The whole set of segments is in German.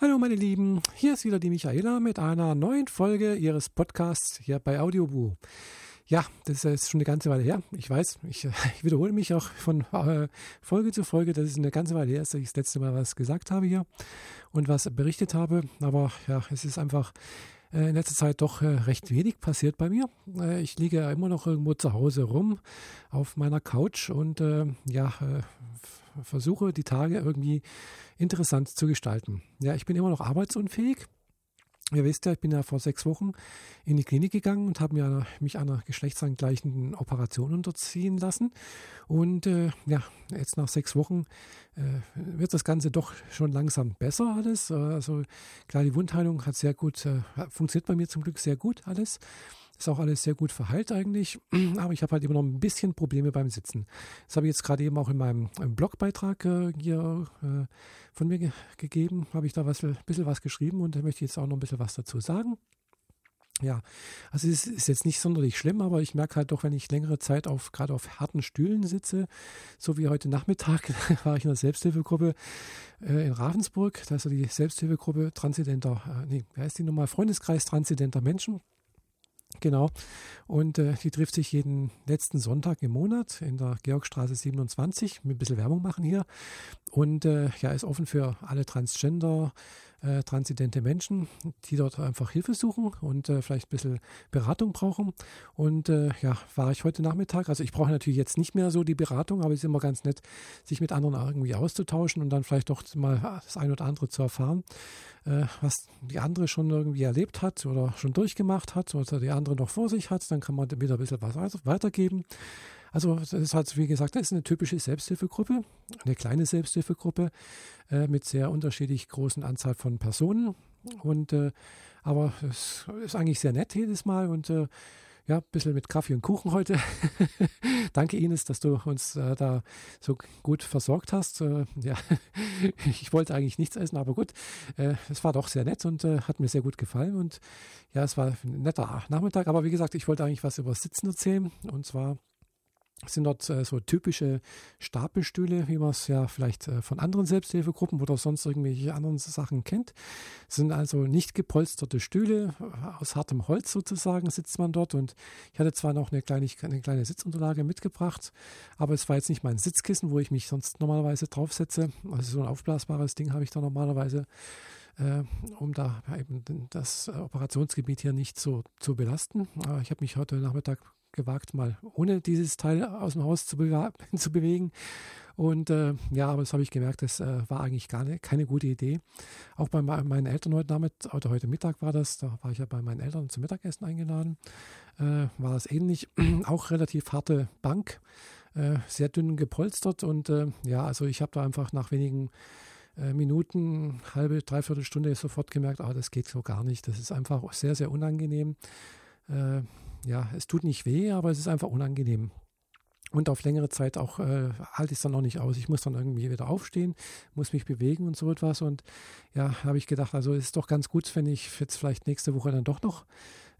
Hallo meine Lieben, hier ist wieder die Michaela mit einer neuen Folge ihres Podcasts hier bei Audioboo. Ja, das ist schon eine ganze Weile her. Ich weiß, ich, ich wiederhole mich auch von äh, Folge zu Folge. Das ist eine ganze Weile her, dass ich das letzte Mal was gesagt habe hier und was berichtet habe. Aber ja, es ist einfach äh, in letzter Zeit doch äh, recht wenig passiert bei mir. Ich liege immer noch irgendwo zu Hause rum auf meiner Couch und ja, versuche die Tage irgendwie interessant zu gestalten. Ja, ich bin immer noch arbeitsunfähig. Ihr wisst ja, ich bin ja vor sechs Wochen in die Klinik gegangen und habe mich einer geschlechtsangleichenden Operation unterziehen lassen. Und äh, ja, jetzt nach sechs Wochen äh, wird das Ganze doch schon langsam besser alles. Also klar, die Wundheilung hat sehr gut, äh, funktioniert bei mir zum Glück sehr gut alles. Ist auch alles sehr gut verheilt eigentlich, aber ich habe halt immer noch ein bisschen Probleme beim Sitzen. Das habe ich jetzt gerade eben auch in meinem Blogbeitrag äh, hier äh, von mir ge gegeben, habe ich da was, ein bisschen was geschrieben und da möchte ich jetzt auch noch ein bisschen was dazu sagen. Ja, also es ist jetzt nicht sonderlich schlimm, aber ich merke halt doch, wenn ich längere Zeit auf gerade auf harten Stühlen sitze, so wie heute Nachmittag war ich in der Selbsthilfegruppe äh, in Ravensburg, da ist ja die Selbsthilfegruppe transzendenter, äh, nee, wer ist die nochmal? Freundeskreis transzendenter Menschen. Genau. Und äh, die trifft sich jeden letzten Sonntag im Monat in der Georgstraße 27. Mit ein bisschen Werbung machen hier. Und äh, ja, ist offen für alle Transgender, äh, transidente Menschen, die dort einfach Hilfe suchen und äh, vielleicht ein bisschen Beratung brauchen. Und äh, ja, war ich heute Nachmittag. Also ich brauche natürlich jetzt nicht mehr so die Beratung, aber es ist immer ganz nett, sich mit anderen irgendwie auszutauschen und dann vielleicht doch mal das ein oder andere zu erfahren, äh, was die andere schon irgendwie erlebt hat oder schon durchgemacht hat oder die andere noch vor sich hat. Dann kann man wieder ein bisschen was weitergeben. Also das ist halt, wie gesagt, das ist eine typische Selbsthilfegruppe, eine kleine Selbsthilfegruppe äh, mit sehr unterschiedlich großen Anzahl von Personen. Und äh, aber es ist eigentlich sehr nett jedes Mal und äh, ja, ein bisschen mit Kaffee und Kuchen heute. Danke Ines, dass du uns äh, da so gut versorgt hast. Äh, ja, ich wollte eigentlich nichts essen, aber gut, äh, es war doch sehr nett und äh, hat mir sehr gut gefallen. Und ja, es war ein netter Nachmittag. Aber wie gesagt, ich wollte eigentlich was über Sitzen erzählen. Und zwar sind dort äh, so typische Stapelstühle, wie man es ja vielleicht äh, von anderen Selbsthilfegruppen oder sonst irgendwelche anderen Sachen kennt. Das sind also nicht gepolsterte Stühle, äh, aus hartem Holz sozusagen sitzt man dort und ich hatte zwar noch eine kleine, eine kleine Sitzunterlage mitgebracht, aber es war jetzt nicht mein Sitzkissen, wo ich mich sonst normalerweise draufsetze. Also so ein aufblasbares Ding habe ich da normalerweise äh, um da eben das Operationsgebiet hier nicht so zu belasten. Aber ich habe mich heute Nachmittag gewagt, mal ohne dieses Teil aus dem Haus zu, bewe zu bewegen. Und äh, ja, aber das habe ich gemerkt, das äh, war eigentlich gar ne, keine gute Idee. Auch bei meinen Eltern heute Nachmittag, oder heute Mittag war das, da war ich ja bei meinen Eltern zum Mittagessen eingeladen, äh, war das ähnlich. Auch relativ harte Bank, äh, sehr dünn gepolstert und äh, ja, also ich habe da einfach nach wenigen äh, Minuten, halbe, dreiviertel Stunde sofort gemerkt, ah, das geht so gar nicht. Das ist einfach sehr, sehr unangenehm ja, es tut nicht weh, aber es ist einfach unangenehm. Und auf längere Zeit auch äh, halte ich es dann noch nicht aus. Ich muss dann irgendwie wieder aufstehen, muss mich bewegen und so etwas. Und ja, habe ich gedacht, also ist doch ganz gut, wenn ich jetzt vielleicht nächste Woche dann doch noch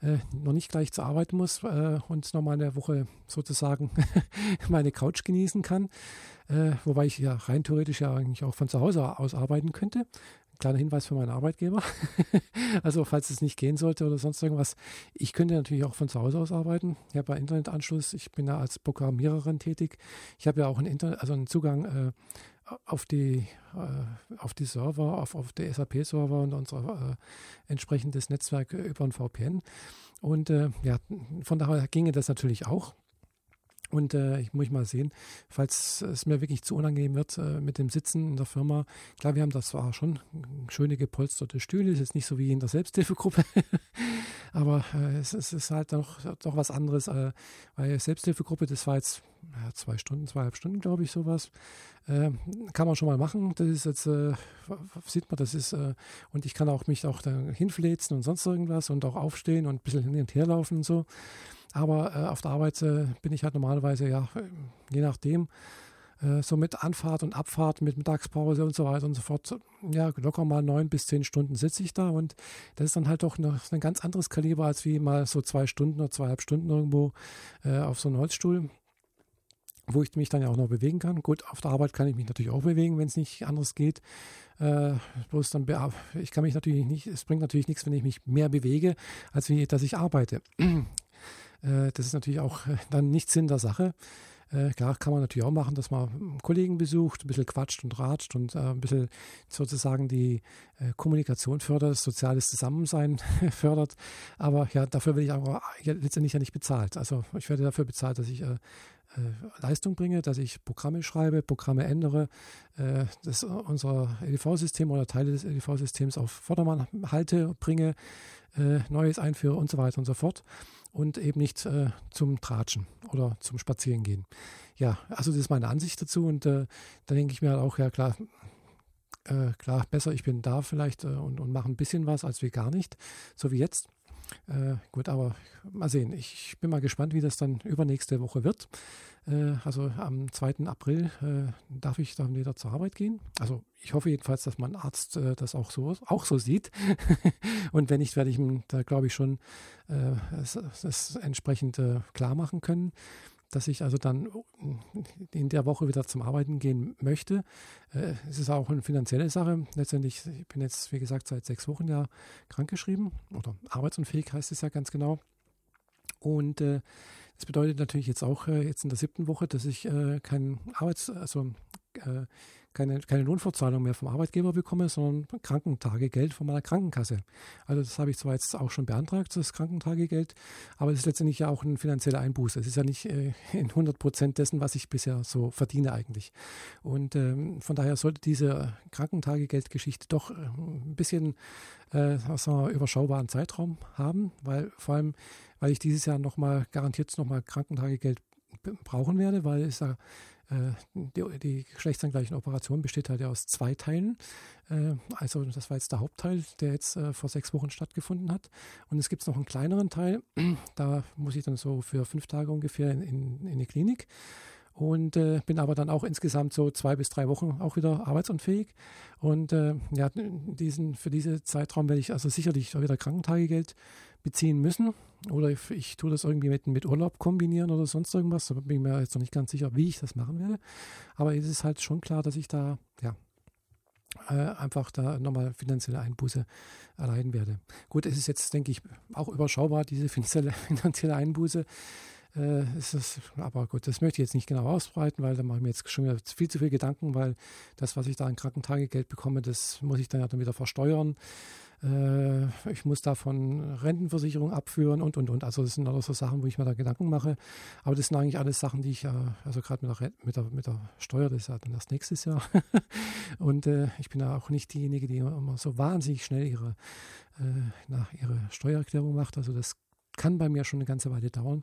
äh, noch nicht gleich zur Arbeit muss äh, und nochmal eine Woche sozusagen meine Couch genießen kann. Äh, wobei ich ja rein theoretisch ja eigentlich auch von zu Hause aus arbeiten könnte. Kleiner Hinweis für meinen Arbeitgeber. also falls es nicht gehen sollte oder sonst irgendwas. Ich könnte natürlich auch von zu Hause aus arbeiten. Ich habe ja Internetanschluss. Ich bin ja als Programmiererin tätig. Ich habe ja auch einen, Internet, also einen Zugang äh, auf die, äh, auf die Server, auf, auf die SAP-Server und unser äh, entsprechendes Netzwerk über ein VPN. Und äh, ja, von daher ginge das natürlich auch. Und äh, ich muss mal sehen, falls es mir wirklich zu unangenehm wird äh, mit dem Sitzen in der Firma. Klar, wir haben das zwar schon schöne gepolsterte Stühle, ist jetzt nicht so wie in der Selbsthilfegruppe, aber äh, es, es, ist halt doch, doch was anderes, äh, weil Selbsthilfegruppe, das war jetzt ja, zwei Stunden, zweieinhalb Stunden, glaube ich, sowas. Äh, kann man schon mal machen. Das ist jetzt, äh, sieht man, das ist, äh, und ich kann auch mich auch da hinfläzen und sonst irgendwas und auch aufstehen und ein bisschen hin und her laufen und so. Aber äh, auf der Arbeit äh, bin ich halt normalerweise, ja, je nachdem, äh, so mit Anfahrt und Abfahrt, mit Mittagspause und so weiter und so fort, ja, locker mal neun bis zehn Stunden sitze ich da und das ist dann halt doch eine, ein ganz anderes Kaliber als wie mal so zwei Stunden oder zweieinhalb Stunden irgendwo äh, auf so einem Holzstuhl. wo ich mich dann ja auch noch bewegen kann. Gut, auf der Arbeit kann ich mich natürlich auch bewegen, wenn es nicht anders geht. Äh, bloß dann, ich kann mich natürlich nicht, es bringt natürlich nichts, wenn ich mich mehr bewege, als wie, dass ich arbeite. Äh, das ist natürlich auch äh, dann nicht Sinn der Sache. Äh, klar kann man natürlich auch machen, dass man Kollegen besucht, ein bisschen quatscht und ratscht und ein bisschen sozusagen die Kommunikation fördert, das soziales Zusammensein fördert. Aber ja, dafür werde ich aber letztendlich ja nicht bezahlt. Also ich werde dafür bezahlt, dass ich Leistung bringe, dass ich Programme schreibe, Programme ändere, dass unser EDV-System oder Teile des EDV-Systems auf Vordermann halte, bringe, Neues einführe und so weiter und so fort und eben nicht äh, zum Tratschen oder zum Spazierengehen. Ja, also das ist meine Ansicht dazu und äh, da denke ich mir halt auch, ja klar, äh, klar, besser, ich bin da vielleicht äh, und, und mache ein bisschen was als wie gar nicht, so wie jetzt. Äh, gut, aber mal sehen. Ich bin mal gespannt, wie das dann übernächste Woche wird. Äh, also am 2. April äh, darf ich dann wieder zur Arbeit gehen. Also ich hoffe jedenfalls, dass mein Arzt äh, das auch so, auch so sieht. Und wenn nicht, werde ich ihm da, glaube ich, schon äh, das, das, entsprechend äh, klar machen können dass ich also dann in der Woche wieder zum Arbeiten gehen möchte. Äh, es ist auch eine finanzielle Sache. Letztendlich, ich bin jetzt, wie gesagt, seit sechs Wochen ja krankgeschrieben oder arbeitsunfähig heißt es ja ganz genau. Und äh, das bedeutet natürlich jetzt auch äh, jetzt in der siebten Woche, dass ich äh, kein Arbeits-, also äh, keine, keine Lohnfortzahlung mehr vom Arbeitgeber bekomme, sondern Krankentagegeld von meiner Krankenkasse. Also das habe ich zwar jetzt auch schon beantragt, das Krankentagegeld, aber es ist letztendlich ja auch ein finanzieller Einbuß. Es ist ja nicht äh, in 100 Prozent dessen, was ich bisher so verdiene eigentlich. Und ähm, von daher sollte diese Krankentagegeldgeschichte doch äh, ein bisschen äh, wir, überschaubaren Zeitraum haben, weil vor allem, weil ich dieses Jahr nochmal garantiert nochmal Krankentagegeld brauchen werde, weil es ja die, die geschlechtsangleichen Operation besteht halt ja aus zwei Teilen. Äh, also das war jetzt der Hauptteil, der jetzt äh, vor sechs Wochen stattgefunden hat. Und es gibt noch einen kleineren Teil, da muss ich dann so für fünf Tage ungefähr in, in, in die Klinik und äh, bin aber dann auch insgesamt so zwei bis drei Wochen auch wieder arbeitsunfähig. Und äh, ja, diesen, für diesen Zeitraum werde ich also sicherlich wieder Krankentagegeld beziehen müssen. Oder ich, ich tue das irgendwie mit, mit Urlaub kombinieren oder sonst irgendwas. Da bin ich mir jetzt noch nicht ganz sicher, wie ich das machen werde. Aber es ist halt schon klar, dass ich da, ja, äh, einfach da nochmal finanzielle Einbuße erleiden werde. Gut, es ist jetzt, denke ich, auch überschaubar, diese finanzielle, finanzielle Einbuße. Äh, ist das, aber gut, das möchte ich jetzt nicht genau ausbreiten, weil da mache ich mir jetzt schon wieder viel zu viel Gedanken, weil das, was ich da an Krankentagegeld bekomme, das muss ich dann ja dann wieder versteuern. Äh, ich muss davon Rentenversicherung abführen und, und, und. Also das sind alles so Sachen, wo ich mir da Gedanken mache. Aber das sind eigentlich alles Sachen, die ich ja, also gerade mit der, mit, der, mit der Steuer, das ist ja dann erst nächstes Jahr. und äh, ich bin ja auch nicht diejenige, die immer so wahnsinnig schnell ihre, äh, nach ihre Steuererklärung macht. Also das kann bei mir schon eine ganze Weile dauern.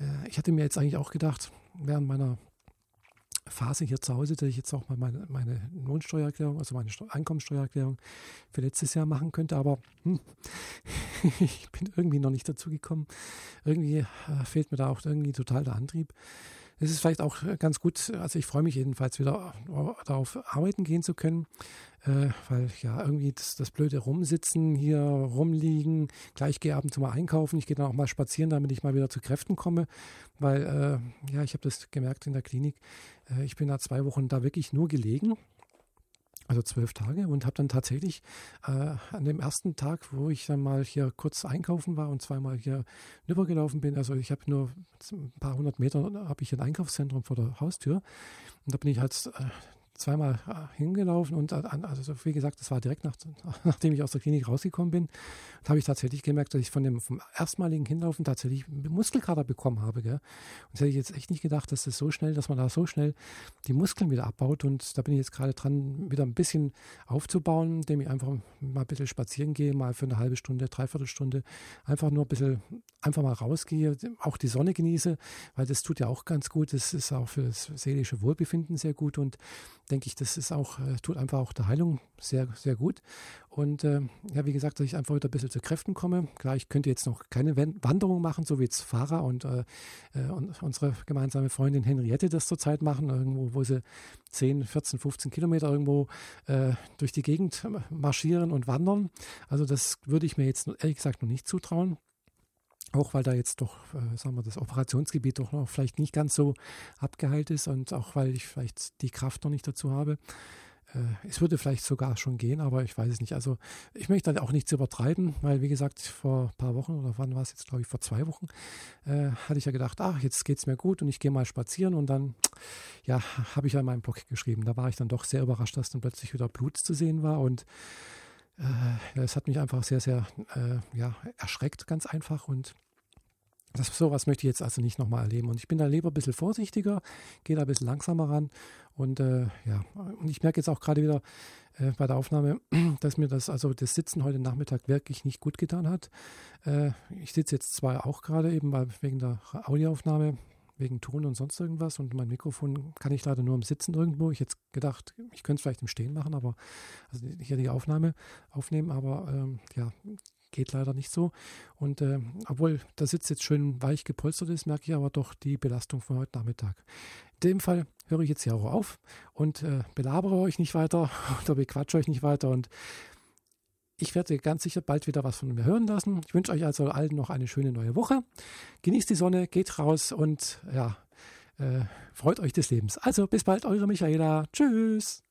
Äh, ich hatte mir jetzt eigentlich auch gedacht, während meiner Phase hier zu Hause, dass ich jetzt auch mal meine, meine Lohnsteuererklärung, also meine Einkommensteuererklärung für letztes Jahr machen könnte, aber hm, ich bin irgendwie noch nicht dazu gekommen. Irgendwie äh, fehlt mir da auch irgendwie total der Antrieb. Es ist vielleicht auch ganz gut, also ich freue mich jedenfalls wieder darauf, arbeiten gehen zu können, äh, weil ja irgendwie das, das, blöde Rumsitzen, hier rumliegen, gleich gehe ab und zu mal einkaufen, ich gehe dann auch mal spazieren, damit ich mal wieder zu Kräften komme, weil äh, ja, ich habe das gemerkt in der Klinik, äh, ich bin da zwei Wochen da wirklich nur gelegen also zwölf Tage und habe dann tatsächlich äh, an dem ersten Tag, wo ich dann mal hier kurz einkaufen war und zweimal hier rübergelaufen bin, also ich habe nur ein paar hundert Meter, habe ich ein Einkaufszentrum vor der Haustür und da bin ich halt äh, zweimal äh, hingelaufen und also wie gesagt, das war direkt nach, nachdem ich aus der Klinik rausgekommen bin, habe ich tatsächlich gemerkt, dass ich von dem vom erstmaligen Hinlaufen tatsächlich Muskelkater bekommen habe. Gell? Und das hätte ich jetzt echt nicht gedacht, dass das so schnell, dass man da so schnell die Muskeln wieder abbaut. Und da bin ich jetzt gerade dran, wieder ein bisschen aufzubauen, indem ich einfach mal ein bisschen spazieren gehe, mal für eine halbe Stunde, dreiviertel Stunde, einfach nur ein bisschen, einfach mal rausgehe, auch die Sonne genieße, weil das tut ja auch ganz gut. Das ist auch für das seelische Wohlbefinden sehr gut und denke ich, das ist auch, äh, tut einfach auch der Heilung sehr, sehr gut. Und äh, ja, wie gesagt, dass ich einfach wieder ein bisschen zu Kräften komme. Klar, ich könnte jetzt noch keine Wanderung machen, so wie jetzt Fahrer und, äh, äh, und unsere gemeinsame Freundin Henriette das zurzeit machen, irgendwo, wo sie 10, 14, 15 Kilometer irgendwo äh, durch die Gegend marschieren und wandern. Also das würde ich mir jetzt ehrlich gesagt noch nicht zutrauen. Auch weil da jetzt doch, äh, sagen wir, das Operationsgebiet doch noch vielleicht nicht ganz so abgeheilt ist und auch weil ich vielleicht die Kraft noch nicht dazu habe. Äh, es würde vielleicht sogar schon gehen, aber ich weiß es nicht. Also ich möchte dann auch nichts übertreiben, weil wie gesagt, vor ein paar Wochen oder wann war es jetzt, glaube ich, vor zwei Wochen, äh, hatte ich ja gedacht, ach, jetzt geht es mir gut und ich gehe mal spazieren und dann, ja, habe ich ja in meinem Blog geschrieben. Da war ich dann doch sehr überrascht, dass dann plötzlich wieder Blut zu sehen war und äh, es hat mich einfach sehr, sehr äh, ja, erschreckt, ganz einfach. Und das, sowas möchte ich jetzt also nicht nochmal erleben. Und ich bin da lieber ein bisschen vorsichtiger, gehe da ein bisschen langsamer ran. Und äh, ja, und ich merke jetzt auch gerade wieder äh, bei der Aufnahme, dass mir das, also das Sitzen heute Nachmittag wirklich nicht gut getan hat. Äh, ich sitze jetzt zwar auch gerade eben weil wegen der Audioaufnahme, wegen Ton und sonst irgendwas. Und mein Mikrofon kann ich leider nur im Sitzen irgendwo. Ich hätte gedacht, ich könnte es vielleicht im Stehen machen, aber also hier die Aufnahme aufnehmen, aber ähm, ja, geht leider nicht so. Und äh, obwohl der Sitz jetzt schön weich gepolstert ist, merke ich aber doch die Belastung von heute Nachmittag. In dem Fall höre ich jetzt hier auch auf und äh, belabere euch nicht weiter oder bequatsche euch nicht weiter und ich werde ganz sicher bald wieder was von mir hören lassen. Ich wünsche euch also allen noch eine schöne neue Woche. Genießt die Sonne, geht raus und ja, äh, freut euch des Lebens. Also bis bald, eure Michaela. Tschüss.